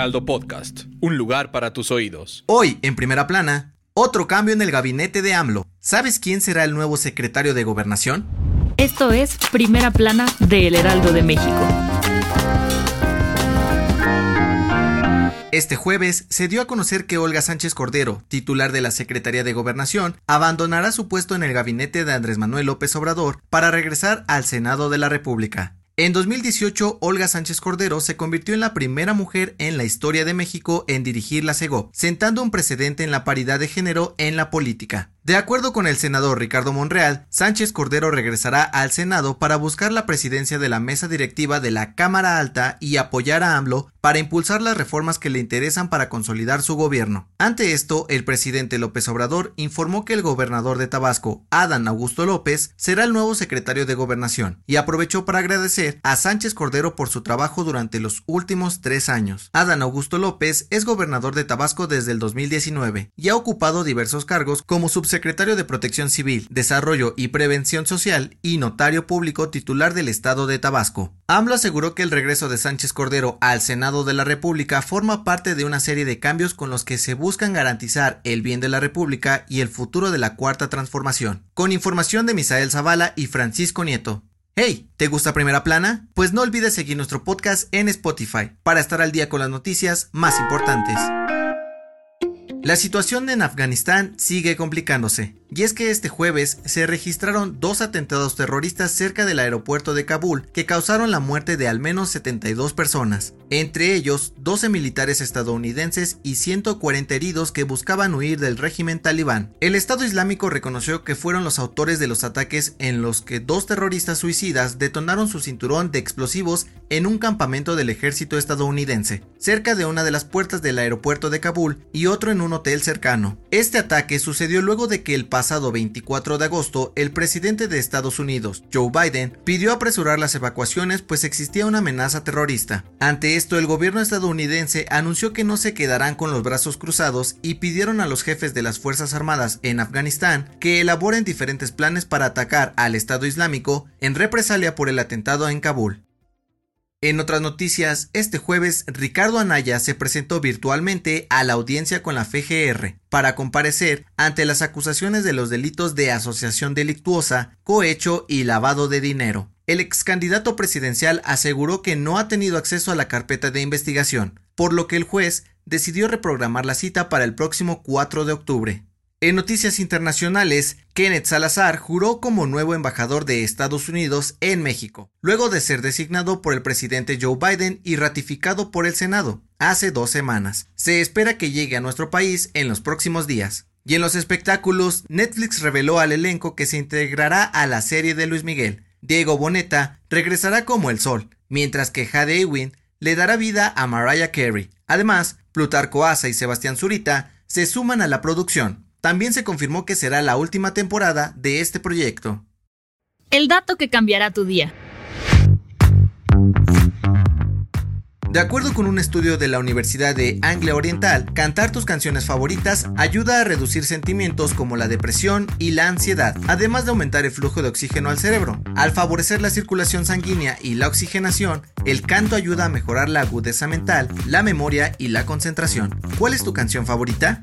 Heraldo Podcast, un lugar para tus oídos. Hoy, en primera plana, otro cambio en el gabinete de AMLO. ¿Sabes quién será el nuevo secretario de Gobernación? Esto es Primera Plana de El Heraldo de México. Este jueves se dio a conocer que Olga Sánchez Cordero, titular de la Secretaría de Gobernación, abandonará su puesto en el gabinete de Andrés Manuel López Obrador para regresar al Senado de la República. En 2018, Olga Sánchez Cordero se convirtió en la primera mujer en la historia de México en dirigir la CEGO, sentando un precedente en la paridad de género en la política. De acuerdo con el senador Ricardo Monreal, Sánchez Cordero regresará al Senado para buscar la presidencia de la mesa directiva de la Cámara Alta y apoyar a AMLO para impulsar las reformas que le interesan para consolidar su gobierno. Ante esto, el presidente López Obrador informó que el gobernador de Tabasco, Adán Augusto López, será el nuevo secretario de Gobernación y aprovechó para agradecer a Sánchez Cordero por su trabajo durante los últimos tres años. Adán Augusto López es gobernador de Tabasco desde el 2019 y ha ocupado diversos cargos como subsecretario secretario de Protección Civil, Desarrollo y Prevención Social y notario público titular del Estado de Tabasco. AMLO aseguró que el regreso de Sánchez Cordero al Senado de la República forma parte de una serie de cambios con los que se buscan garantizar el bien de la República y el futuro de la Cuarta Transformación. Con información de Misael Zavala y Francisco Nieto. Hey, ¿te gusta Primera Plana? Pues no olvides seguir nuestro podcast en Spotify para estar al día con las noticias más importantes. La situación en Afganistán sigue complicándose, y es que este jueves se registraron dos atentados terroristas cerca del aeropuerto de Kabul que causaron la muerte de al menos 72 personas, entre ellos 12 militares estadounidenses y 140 heridos que buscaban huir del régimen talibán. El Estado Islámico reconoció que fueron los autores de los ataques en los que dos terroristas suicidas detonaron su cinturón de explosivos en un campamento del ejército estadounidense, cerca de una de las puertas del aeropuerto de Kabul y otro en un hotel cercano. Este ataque sucedió luego de que el pasado 24 de agosto el presidente de Estados Unidos, Joe Biden, pidió apresurar las evacuaciones pues existía una amenaza terrorista. Ante esto, el gobierno estadounidense anunció que no se quedarán con los brazos cruzados y pidieron a los jefes de las Fuerzas Armadas en Afganistán que elaboren diferentes planes para atacar al Estado Islámico en represalia por el atentado en Kabul. En otras noticias, este jueves Ricardo Anaya se presentó virtualmente a la audiencia con la FGR para comparecer ante las acusaciones de los delitos de asociación delictuosa, cohecho y lavado de dinero. El ex candidato presidencial aseguró que no ha tenido acceso a la carpeta de investigación, por lo que el juez decidió reprogramar la cita para el próximo 4 de octubre. En noticias internacionales, Kenneth Salazar juró como nuevo embajador de Estados Unidos en México, luego de ser designado por el presidente Joe Biden y ratificado por el Senado hace dos semanas. Se espera que llegue a nuestro país en los próximos días. Y en los espectáculos, Netflix reveló al elenco que se integrará a la serie de Luis Miguel. Diego Boneta regresará como el sol, mientras que Jade Ewing le dará vida a Mariah Carey. Además, Plutarco Asa y Sebastián Zurita se suman a la producción. También se confirmó que será la última temporada de este proyecto. El dato que cambiará tu día. De acuerdo con un estudio de la Universidad de Anglia Oriental, cantar tus canciones favoritas ayuda a reducir sentimientos como la depresión y la ansiedad, además de aumentar el flujo de oxígeno al cerebro. Al favorecer la circulación sanguínea y la oxigenación, el canto ayuda a mejorar la agudeza mental, la memoria y la concentración. ¿Cuál es tu canción favorita?